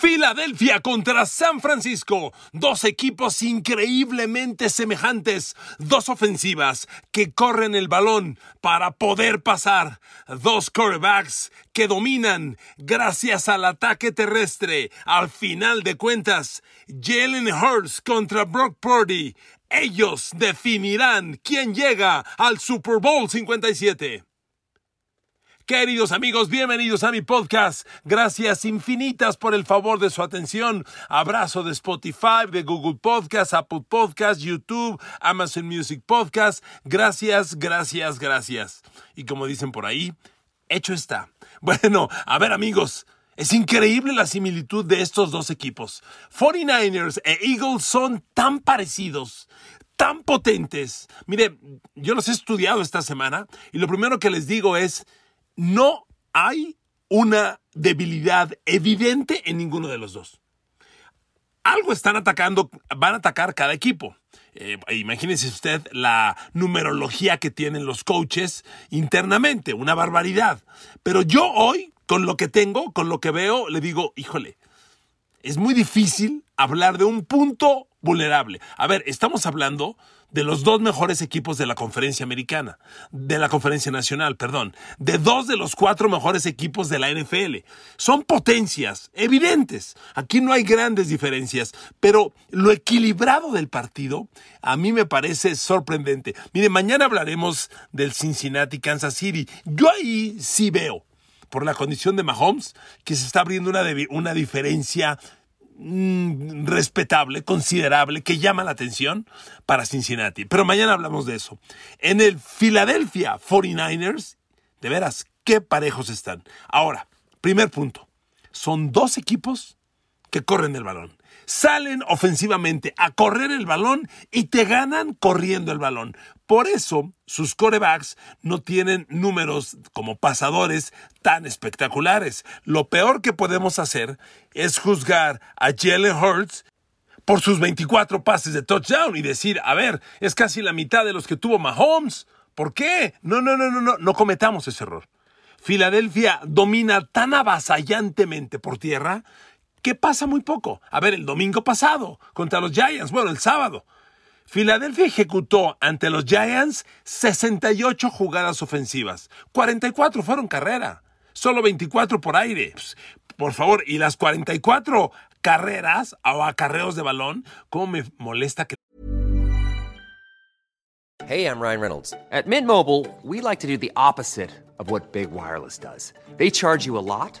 Filadelfia contra San Francisco. Dos equipos increíblemente semejantes. Dos ofensivas que corren el balón para poder pasar. Dos quarterbacks que dominan gracias al ataque terrestre. Al final de cuentas, Jalen Hurts contra Brock Purdy. Ellos definirán quién llega al Super Bowl 57. Queridos amigos, bienvenidos a mi podcast. Gracias infinitas por el favor de su atención. Abrazo de Spotify, de Google Podcast, Apple Podcast, YouTube, Amazon Music Podcast. Gracias, gracias, gracias. Y como dicen por ahí, hecho está. Bueno, a ver amigos. Es increíble la similitud de estos dos equipos. 49ers e Eagles son tan parecidos, tan potentes. Mire, yo los he estudiado esta semana y lo primero que les digo es, no hay una debilidad evidente en ninguno de los dos. Algo están atacando, van a atacar cada equipo. Eh, imagínese usted la numerología que tienen los coaches internamente, una barbaridad. Pero yo hoy, con lo que tengo, con lo que veo, le digo, híjole, es muy difícil hablar de un punto vulnerable. A ver, estamos hablando de los dos mejores equipos de la conferencia americana, de la conferencia nacional, perdón, de dos de los cuatro mejores equipos de la NFL. Son potencias evidentes. Aquí no hay grandes diferencias, pero lo equilibrado del partido a mí me parece sorprendente. Mire, mañana hablaremos del Cincinnati Kansas City. Yo ahí sí veo, por la condición de Mahomes, que se está abriendo una, una diferencia Mm, respetable, considerable, que llama la atención para Cincinnati. Pero mañana hablamos de eso. En el Philadelphia 49ers, de veras, qué parejos están. Ahora, primer punto. Son dos equipos que corren el balón salen ofensivamente a correr el balón y te ganan corriendo el balón. Por eso sus corebacks no tienen números como pasadores tan espectaculares. Lo peor que podemos hacer es juzgar a Jalen Hurts por sus 24 pases de touchdown y decir, a ver, es casi la mitad de los que tuvo Mahomes. ¿Por qué? No, no, no, no, no, no cometamos ese error. Filadelfia domina tan avasallantemente por tierra ¿Qué pasa muy poco. A ver, el domingo pasado, contra los Giants, bueno, el sábado. Filadelfia ejecutó ante los Giants 68 jugadas ofensivas. 44 fueron carrera. Solo 24 por aire. Por favor, y las 44 carreras o acarreos de balón, ¿cómo me molesta que... Hey, I'm Ryan Reynolds. At Mint Mobile, we like to do the opposite of what Big Wireless does. They charge you a lot.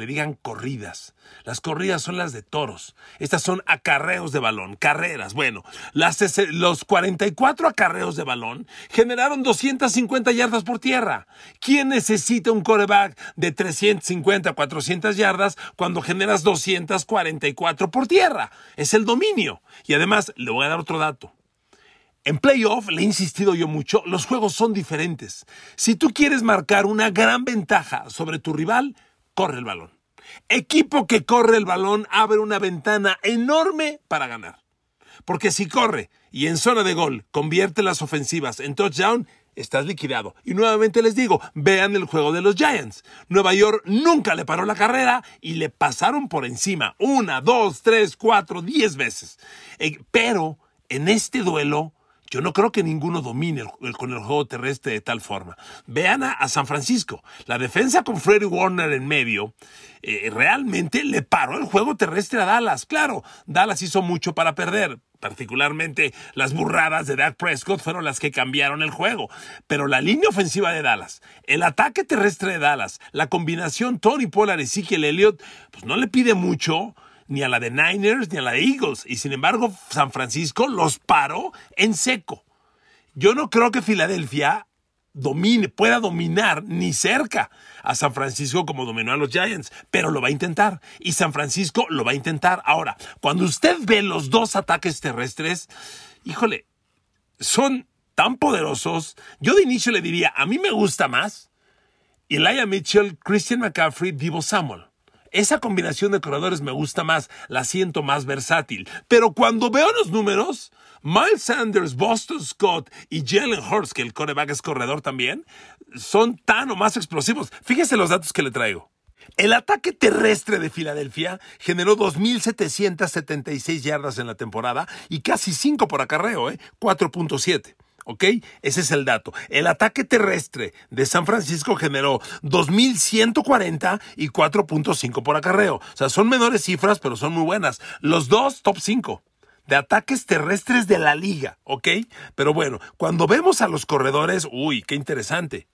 le digan corridas. Las corridas son las de toros. Estas son acarreos de balón, carreras. Bueno, las, los 44 acarreos de balón generaron 250 yardas por tierra. ¿Quién necesita un coreback de 350, 400 yardas cuando generas 244 por tierra? Es el dominio. Y además, le voy a dar otro dato. En playoff, le he insistido yo mucho, los juegos son diferentes. Si tú quieres marcar una gran ventaja sobre tu rival, corre el balón. Equipo que corre el balón abre una ventana enorme para ganar. Porque si corre y en zona de gol convierte las ofensivas en touchdown, estás liquidado. Y nuevamente les digo, vean el juego de los Giants. Nueva York nunca le paró la carrera y le pasaron por encima una, dos, tres, cuatro, diez veces. Eh, pero en este duelo yo no creo que ninguno domine con el juego terrestre de tal forma. Vean a, San Francisco. La defensa con Freddy Warner en medio eh, realmente le paró el juego terrestre a Dallas. Claro, Dallas hizo mucho para perder. particularmente las burradas de Dak Prescott fueron las que cambiaron el juego. Pero la línea ofensiva de Dallas, el ataque terrestre de Dallas, la combinación Tony Pollard y Ezekiel Elliott, pues no le pide mucho ni a la de Niners ni a la de Eagles. Y sin embargo, San Francisco los paró en seco. Yo no creo que Filadelfia domine, pueda dominar ni cerca a San Francisco como dominó a los Giants, pero lo va a intentar y San Francisco lo va a intentar. Ahora, cuando usted ve los dos ataques terrestres, híjole, son tan poderosos. Yo de inicio le diría, a mí me gusta más Elijah Mitchell, Christian McCaffrey, Divo Samuel. Esa combinación de corredores me gusta más, la siento más versátil. Pero cuando veo los números, Miles Sanders, Boston Scott y Jalen Hurts, que el coreback es corredor también, son tan o más explosivos. Fíjese los datos que le traigo. El ataque terrestre de Filadelfia generó 2.776 yardas en la temporada y casi 5 por acarreo, ¿eh? 4.7. ¿Ok? Ese es el dato. El ataque terrestre de San Francisco generó 2.140 y 4.5 por acarreo. O sea, son menores cifras, pero son muy buenas. Los dos, top 5 de ataques terrestres de la liga, ¿ok? Pero bueno, cuando vemos a los corredores, uy, qué interesante.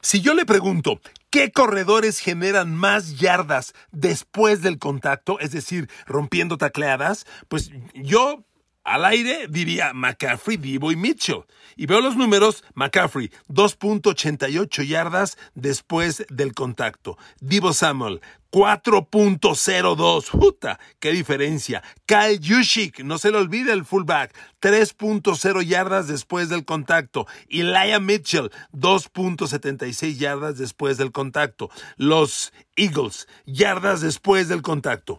Si yo le pregunto, ¿qué corredores generan más yardas después del contacto, es decir, rompiendo tacleadas? Pues yo al aire diría McCaffrey, Divo y Mitchell. Y veo los números, McCaffrey, 2.88 yardas después del contacto. Divo Samuel, 4.02. Juta, qué diferencia. Kyle Yushik, no se le olvide el fullback, 3.0 yardas después del contacto. Elijah Mitchell, 2.76 yardas después del contacto. Los Eagles, yardas después del contacto.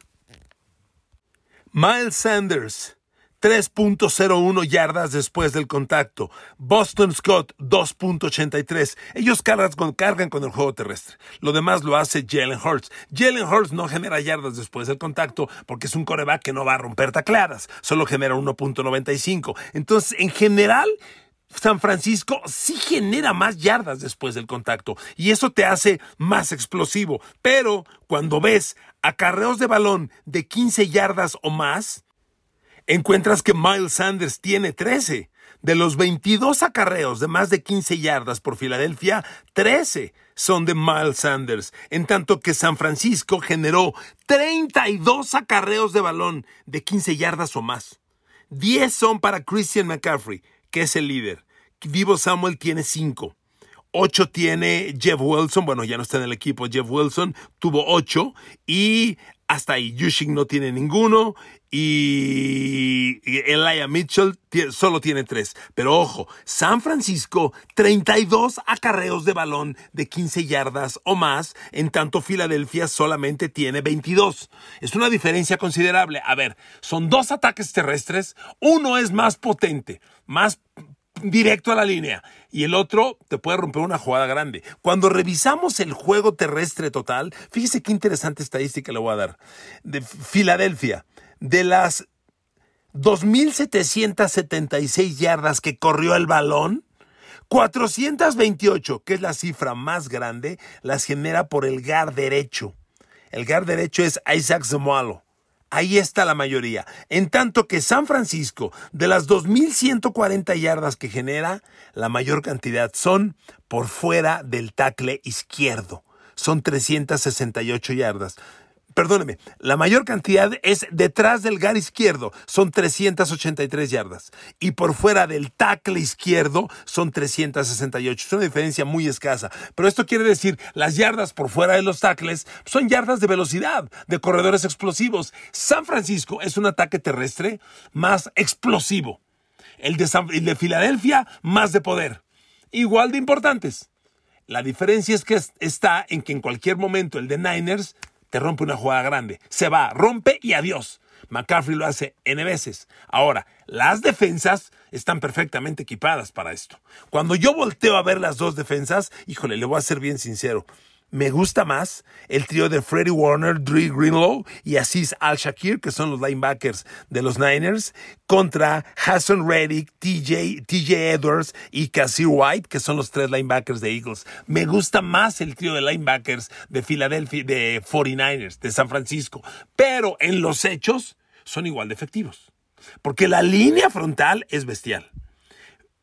Miles Sanders, 3.01 yardas después del contacto. Boston Scott 2.83. Ellos cargan con, con el juego terrestre. Lo demás lo hace Jalen Hurts. Jalen Hurts no genera yardas después del contacto porque es un coreback que no va a romper tacleadas. Solo genera 1.95. Entonces, en general, San Francisco sí genera más yardas después del contacto y eso te hace más explosivo. Pero cuando ves acarreos de balón de 15 yardas o más, encuentras que Miles Sanders tiene 13. De los 22 acarreos de más de 15 yardas por Filadelfia, 13 son de Miles Sanders, en tanto que San Francisco generó 32 acarreos de balón de 15 yardas o más. 10 son para Christian McCaffrey, que es el líder. Vivo Samuel tiene 5. 8 tiene Jeff Wilson, bueno, ya no está en el equipo, Jeff Wilson tuvo 8 y hasta ahí Yushing no tiene ninguno y Elijah Mitchell solo tiene tres. Pero ojo, San Francisco, 32 acarreos de balón de 15 yardas o más, en tanto Filadelfia solamente tiene 22. Es una diferencia considerable. A ver, son dos ataques terrestres, uno es más potente, más directo a la línea y el otro te puede romper una jugada grande. Cuando revisamos el juego terrestre total, fíjese qué interesante estadística le voy a dar. De Filadelfia, de las 2.776 yardas que corrió el balón, 428, que es la cifra más grande, las genera por el gar derecho. El gar derecho es Isaac Zemualo. Ahí está la mayoría. En tanto que San Francisco, de las 2.140 yardas que genera, la mayor cantidad son por fuera del tackle izquierdo. Son 368 yardas perdóneme, la mayor cantidad es detrás del gar izquierdo, son 383 yardas. Y por fuera del tackle izquierdo son 368. Es una diferencia muy escasa. Pero esto quiere decir, las yardas por fuera de los tackles son yardas de velocidad, de corredores explosivos. San Francisco es un ataque terrestre más explosivo. El de, el de Filadelfia, más de poder. Igual de importantes. La diferencia es que está en que en cualquier momento el de Niners te rompe una jugada grande. Se va, rompe y adiós. McCaffrey lo hace N veces. Ahora, las defensas están perfectamente equipadas para esto. Cuando yo volteo a ver las dos defensas, híjole, le voy a ser bien sincero me gusta más el trío de Freddie Warner, Dre Greenlow y Aziz Al-Shakir, que son los linebackers de los Niners, contra Hassan Reddick, TJ, TJ Edwards y Cassie White, que son los tres linebackers de Eagles. Me gusta más el trío de linebackers de Philadelphia, de 49ers, de San Francisco, pero en los hechos son igual de efectivos. porque la línea frontal es bestial.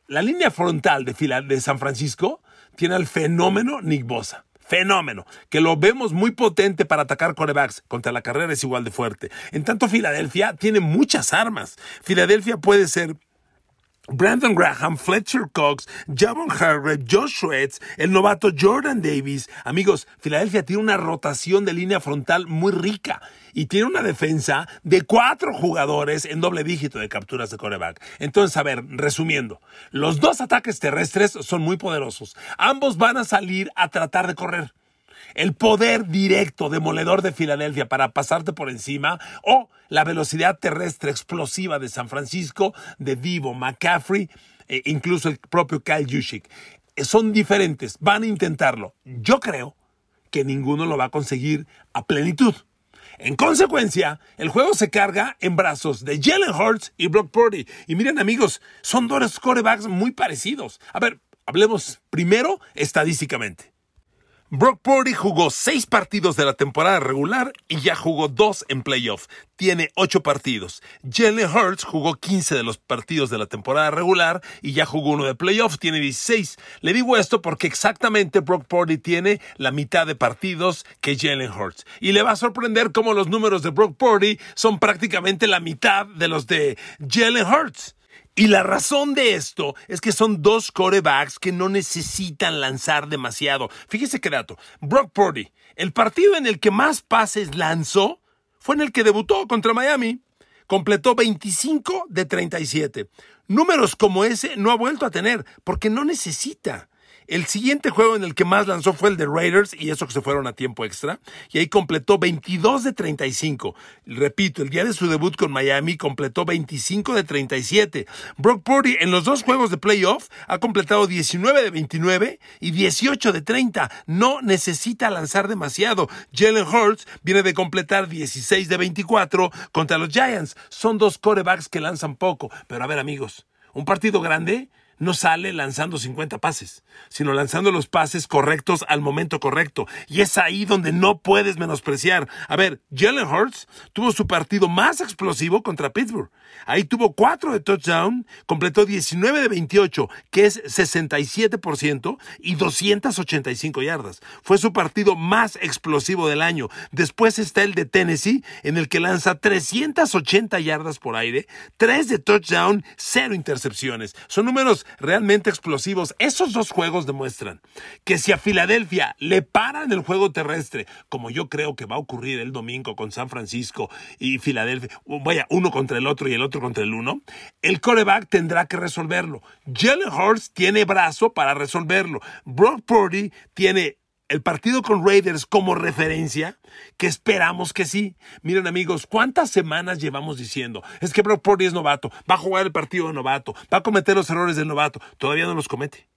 La línea frontal de, de San Francisco tiene al fenómeno Nick Bosa. Fenómeno, que lo vemos muy potente para atacar corebacks. Contra la carrera es igual de fuerte. En tanto, Filadelfia tiene muchas armas. Filadelfia puede ser Brandon Graham, Fletcher Cox, Javon Hargrave, Josh Sweats, el novato Jordan Davis. Amigos, Filadelfia tiene una rotación de línea frontal muy rica y tiene una defensa de cuatro jugadores en doble dígito de capturas de coreback. Entonces, a ver, resumiendo, los dos ataques terrestres son muy poderosos. Ambos van a salir a tratar de correr el poder directo demoledor de Filadelfia para pasarte por encima o la velocidad terrestre explosiva de San Francisco, de Divo, McCaffrey, e incluso el propio Kyle Juszczyk. Son diferentes, van a intentarlo. Yo creo que ninguno lo va a conseguir a plenitud. En consecuencia, el juego se carga en brazos de Jalen Hurts y Brock Purdy. Y miren amigos, son dos corebacks muy parecidos. A ver, hablemos primero estadísticamente. Brock Purdy jugó seis partidos de la temporada regular y ya jugó dos en playoff. Tiene ocho partidos. Jalen Hurts jugó 15 de los partidos de la temporada regular y ya jugó uno de playoff. Tiene 16. Le digo esto porque exactamente Brock Purdy tiene la mitad de partidos que Jalen Hurts. Y le va a sorprender cómo los números de Brock Purdy son prácticamente la mitad de los de Jalen Hurts. Y la razón de esto es que son dos corebacks que no necesitan lanzar demasiado. Fíjese qué dato. Brock Purdy, el partido en el que más pases lanzó fue en el que debutó contra Miami. Completó 25 de 37. Números como ese no ha vuelto a tener porque no necesita. El siguiente juego en el que más lanzó fue el de Raiders y eso que se fueron a tiempo extra. Y ahí completó 22 de 35. Repito, el día de su debut con Miami completó 25 de 37. Brock Purdy en los dos juegos de playoff ha completado 19 de 29 y 18 de 30. No necesita lanzar demasiado. Jalen Hurts viene de completar 16 de 24 contra los Giants. Son dos corebacks que lanzan poco. Pero a ver amigos, un partido grande no sale lanzando 50 pases, sino lanzando los pases correctos al momento correcto. Y es ahí donde no puedes menospreciar. A ver, Jalen Hurts tuvo su partido más explosivo contra Pittsburgh. Ahí tuvo 4 de touchdown, completó 19 de 28, que es 67% y 285 yardas. Fue su partido más explosivo del año. Después está el de Tennessee, en el que lanza 380 yardas por aire, 3 de touchdown, 0 intercepciones. Son números realmente explosivos. Esos dos juegos demuestran que si a Filadelfia le paran el juego terrestre, como yo creo que va a ocurrir el domingo con San Francisco y Filadelfia, vaya, uno contra el otro y el otro contra el uno, el coreback tendrá que resolverlo. Jalen Hurts tiene brazo para resolverlo. Brock Purdy tiene el partido con Raiders como referencia, que esperamos que sí. Miren amigos, ¿cuántas semanas llevamos diciendo? Es que Brock Purdy es novato, va a jugar el partido de novato, va a cometer los errores del novato. Todavía no los comete.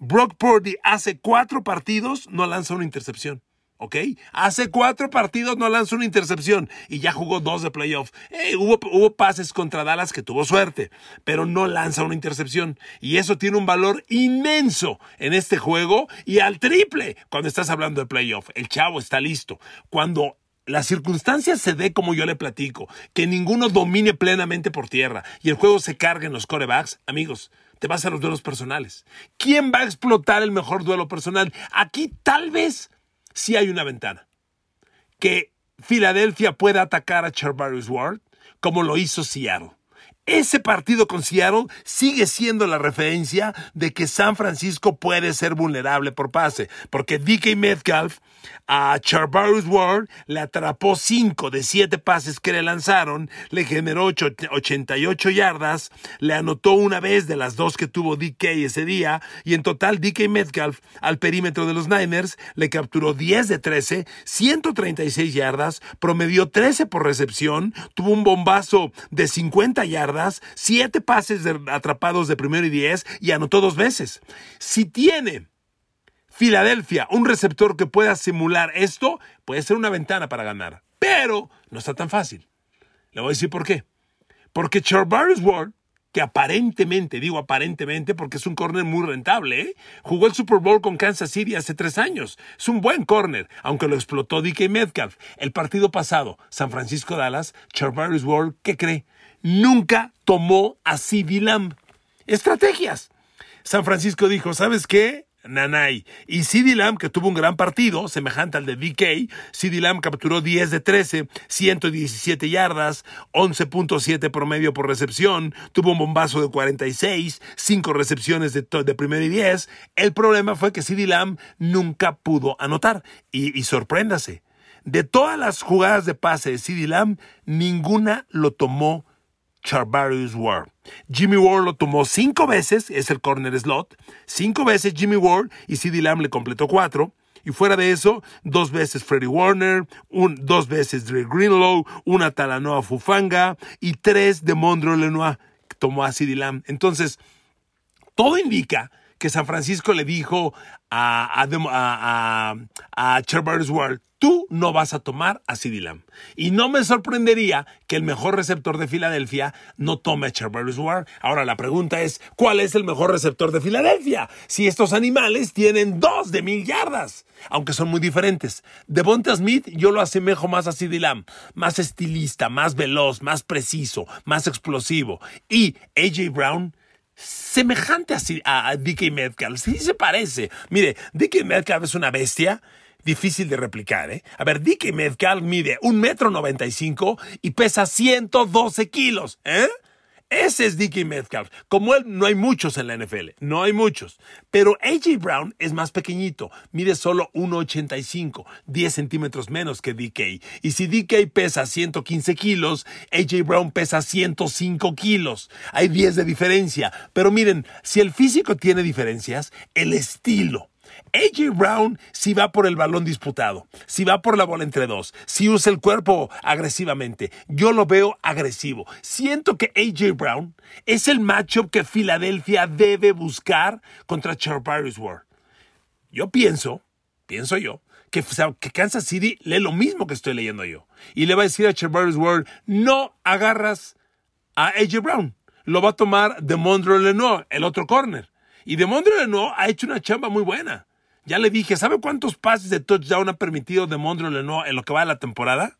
Brock Purdy hace cuatro partidos, no lanza una intercepción. ¿Ok? Hace cuatro partidos no lanzó una intercepción y ya jugó dos de playoff. Eh, hubo, pases contra Dallas que tuvo suerte, pero no lanza una intercepción. Y eso tiene un valor inmenso en este juego y al triple cuando estás hablando de playoff. El chavo está listo. Cuando las circunstancias se dé como yo le platico, que ninguno domine plenamente por tierra y el juego se cargue en los corebacks, amigos, te vas a los duelos personales. ¿Quién va a explotar el mejor duelo personal? Aquí tal vez si hay una ventana. Que Filadelfia pueda atacar a Charvarius Ward como lo hizo Seattle. Ese partido con Seattle sigue siendo la referencia de que San Francisco puede ser vulnerable por pase, porque DK Metcalf a Charvarius Ward le atrapó 5 de 7 pases que le lanzaron, le generó 88 yardas, le anotó una vez de las dos que tuvo DK ese día, y en total DK Metcalf al perímetro de los Niners le capturó 10 de 13, 136 yardas, promedió 13 por recepción, tuvo un bombazo de 50 yardas, siete pases atrapados de primero y diez y anotó dos veces. Si tiene Filadelfia un receptor que pueda simular esto, puede ser una ventana para ganar. Pero no está tan fácil. Le voy a decir por qué. Porque Charvarius Ward que aparentemente, digo aparentemente porque es un corner muy rentable, ¿eh? jugó el Super Bowl con Kansas City hace tres años. Es un buen corner, aunque lo explotó DK Metcalf. El partido pasado, San Francisco-Dallas, Charvarius Ward, ¿qué cree? nunca tomó a CeeDee Lamb. Estrategias. San Francisco dijo, ¿sabes qué? Nanay. Y CD Lamb, que tuvo un gran partido, semejante al de DK, CD Lamb capturó 10 de 13, 117 yardas, 11.7 promedio por recepción, tuvo un bombazo de 46, 5 recepciones de, de primero y 10. El problema fue que CD Lamb nunca pudo anotar. Y, y sorpréndase, de todas las jugadas de pase de CD Lamb, ninguna lo tomó Charvarius Ward. Jimmy Ward lo tomó cinco veces, es el corner slot, cinco veces Jimmy Ward y CD Lamb le completó cuatro. Y fuera de eso, dos veces Freddie Warner, dos veces Dre Greenlow, una Talanoa Fufanga y tres de Mondro Lenoir que tomó a CD Lamb. Entonces, todo indica que San Francisco le dijo a, a, a, Ward, tú no vas a tomar a CeeDee Lamb. Y no me sorprendería que el mejor receptor de Filadelfia no tome a Charvarius Ward. Ahora la pregunta es, ¿cuál es el mejor receptor de Filadelfia? Si estos animales tienen dos de mil yardas, aunque son muy diferentes. Devonta Smith yo lo asemejo más a CeeDee Lamb, más estilista, más veloz, más preciso, más explosivo. Y AJ Brown semejante a, a DK Metcalf. Sí se parece. Mire, DK Metcalf es una bestia difícil de replicar, ¿eh? A ver, DK Metcalf mide un metro noventa y cinco y pesa 112 kilos, ¿eh? Ese es Dickie Metcalf. Como él, no hay muchos en la NFL. No hay muchos. Pero AJ Brown es más pequeñito. Mide solo 1,85, 10 centímetros menos que DK. Y si DK pesa 115 kilos, AJ Brown pesa 105 kilos. Hay 10 de diferencia. Pero miren, si el físico tiene diferencias, el estilo AJ Brown si va por el balón disputado, si va por la bola entre dos, si usa el cuerpo agresivamente. Yo lo veo agresivo. Siento que AJ Brown es el matchup que Filadelfia debe buscar contra Charvarius Ward. Yo pienso, pienso yo, que, que, Kansas City lee lo mismo que estoy leyendo yo. Y le va a decir a Charvarius Ward, no agarras a AJ Brown. Lo va a tomar de Mondro Lenoir, el otro corner. Y de Mondro Lenoir ha hecho una chamba muy buena. Ya le dije, ¿sabe cuántos pases de touchdown ha permitido de Mondro Lenoir en lo que va de la temporada?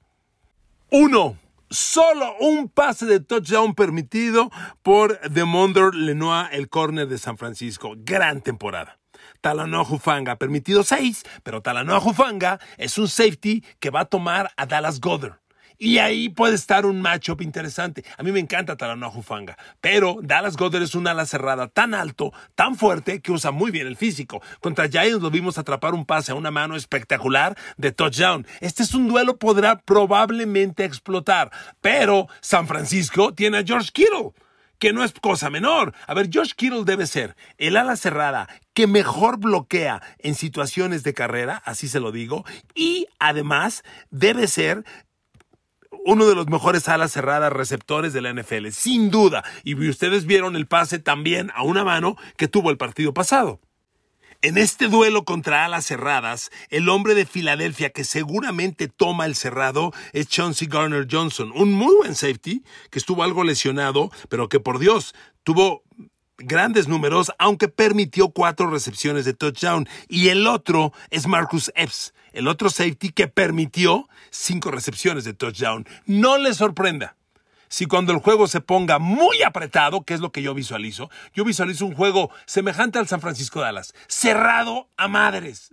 Uno. Solo un pase de touchdown permitido por Demondre Lenoir, el corner de San Francisco. Gran temporada. Talanoa Jufanga ha permitido seis, pero Talanoa Jufanga es un safety que va a tomar a Dallas Goddard. Y ahí puede estar un matchup interesante. A mí me encanta Talanoa Jufanga, pero Dallas Goddard es un ala cerrada tan alto, tan fuerte, que usa muy bien el físico. Contra Giants lo vimos atrapar un pase a una mano espectacular de touchdown. Este es un duelo podrá probablemente explotar, pero San Francisco tiene a George Kittle que no es cosa menor. A ver, George Kittle debe ser el ala cerrada que mejor bloquea en situaciones de carrera, así se lo digo, y además debe ser uno de los mejores alas cerradas receptores de la NFL, sin duda. Y ustedes vieron el pase también a una mano que tuvo el partido pasado. En este duelo contra alas cerradas, el hombre de Filadelfia que seguramente toma el cerrado es Chauncey Garner Johnson, un muy buen safety que estuvo algo lesionado, pero que por Dios tuvo grandes números, aunque permitió cuatro recepciones de touchdown. Y el otro es Marcus Epps, el otro safety que permitió cinco recepciones de touchdown. No le sorprenda si cuando el juego se ponga muy apretado, que es lo que yo visualizo, yo visualizo un juego semejante al San Francisco Dallas, cerrado a madres,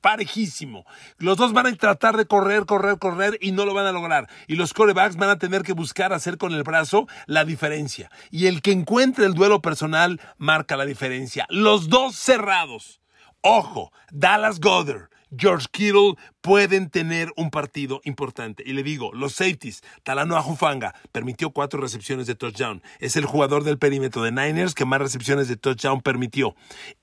parejísimo. Los dos van a tratar de correr, correr, correr y no lo van a lograr. Y los corebacks van a tener que buscar hacer con el brazo la diferencia. Y el que encuentre el duelo personal marca la diferencia. Los dos cerrados. Ojo, Dallas Goddard George Kittle pueden tener un partido importante. Y le digo, los safeties, Talanoa Jufanga permitió cuatro recepciones de touchdown. Es el jugador del perímetro de Niners que más recepciones de touchdown permitió.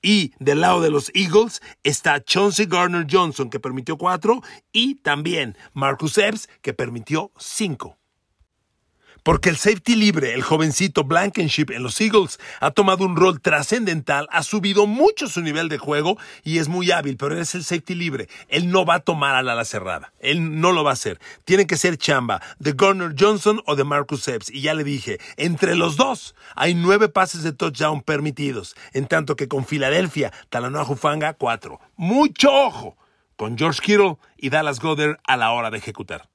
Y del lado de los Eagles está Chauncey Garner Johnson que permitió cuatro y también Marcus Epps que permitió cinco. Porque el safety libre, el jovencito Blankenship en los Eagles, ha tomado un rol trascendental, ha subido mucho su nivel de juego y es muy hábil, pero es el safety libre. Él no va a tomar al ala cerrada. Él no lo va a hacer. Tiene que ser chamba de Garner Johnson o de Marcus Epps. Y ya le dije, entre los dos hay nueve pases de touchdown permitidos, en tanto que con Filadelfia, Talanoa Jufanga, cuatro. Mucho ojo con George Kittle y Dallas Goddard a la hora de ejecutar.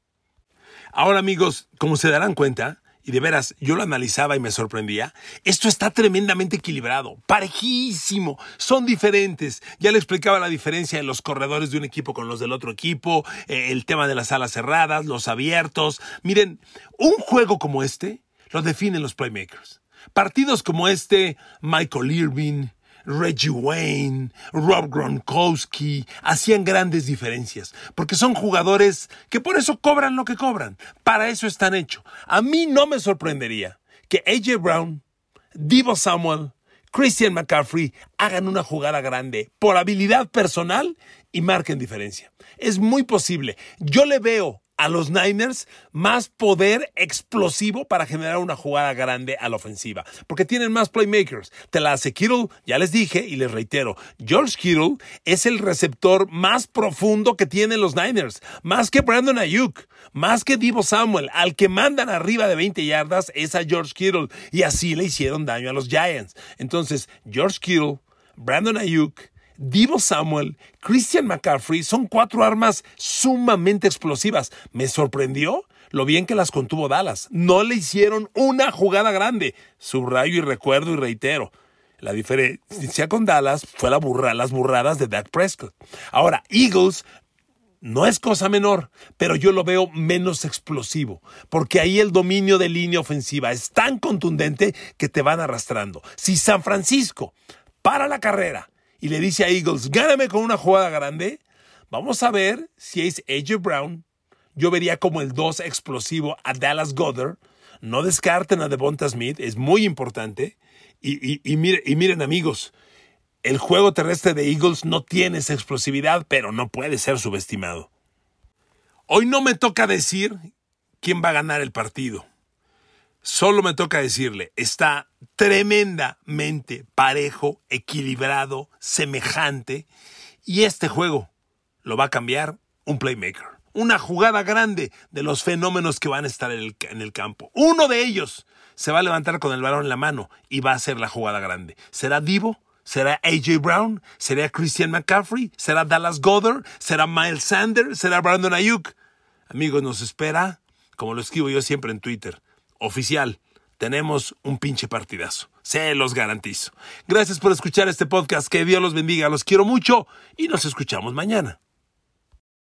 Ahora amigos, como se darán cuenta, y de veras yo lo analizaba y me sorprendía, esto está tremendamente equilibrado, parejísimo, son diferentes. Ya le explicaba la diferencia de los corredores de un equipo con los del otro equipo, eh, el tema de las alas cerradas, los abiertos. Miren, un juego como este lo definen los playmakers. Partidos como este, Michael Irving, Reggie Wayne, Rob Gronkowski hacían grandes diferencias, porque son jugadores que por eso cobran lo que cobran. Para eso están hechos. A mí no me sorprendería que AJ Brown, Divo Samuel, Christian McCaffrey hagan una jugada grande por habilidad personal y marquen diferencia. Es muy posible. Yo le veo a los Niners más poder explosivo para generar una jugada grande a la ofensiva, porque tienen más playmakers. Te la hace Kittle, ya les dije y les reitero, George Kittle es el receptor más profundo que tienen los Niners, más que Brandon Ayuk, más que Divo Samuel, al que mandan arriba de 20 yardas es a George Kittle. Y así le hicieron daño a los Giants. Entonces, George Kittle, Brandon Ayuk, Divo Samuel, Christian McCaffrey son cuatro armas sumamente explosivas. Me sorprendió lo bien que las contuvo Dallas. No le hicieron una jugada grande. Subrayo y recuerdo y reitero. La diferencia con Dallas fue la las burradas de Dak Prescott. Ahora, Eagles no es cosa menor, pero yo lo veo menos explosivo, porque ahí el dominio de línea ofensiva es tan contundente que te van arrastrando. Si San Francisco para la carrera y le dice a Eagles, gáname con una jugada grande, vamos a ver si es AJ Brown. Yo vería como el 2 explosivo a Dallas Goddard. No descarten a Devonta Smith, es muy importante. Y, y, miren, amigos, el juego terrestre de Eagles no tiene esa explosividad, pero no puede ser subestimado. Hoy no me toca decir quién va a ganar el partido. Solo me toca decirle, está tremendamente parejo, equilibrado, semejante, y este juego lo va a cambiar un playmaker. Una jugada grande de los fenómenos que van a estar en el, campo. Uno de ellos se va a levantar con el balón en la mano y va a hacer la jugada grande. ¿Será Divo? ¿Será AJ Brown? ¿Será Christian McCaffrey? ¿Será Dallas Goddard? ¿Será Miles Sanders? ¿Será Brandon Ayuk? Amigos, nos espera, como lo escribo yo siempre en Twitter, oficial, tenemos un pinche partidazo. Se los garantizo. Gracias por escuchar este podcast. Que Dios los bendiga. Los quiero mucho y nos escuchamos mañana.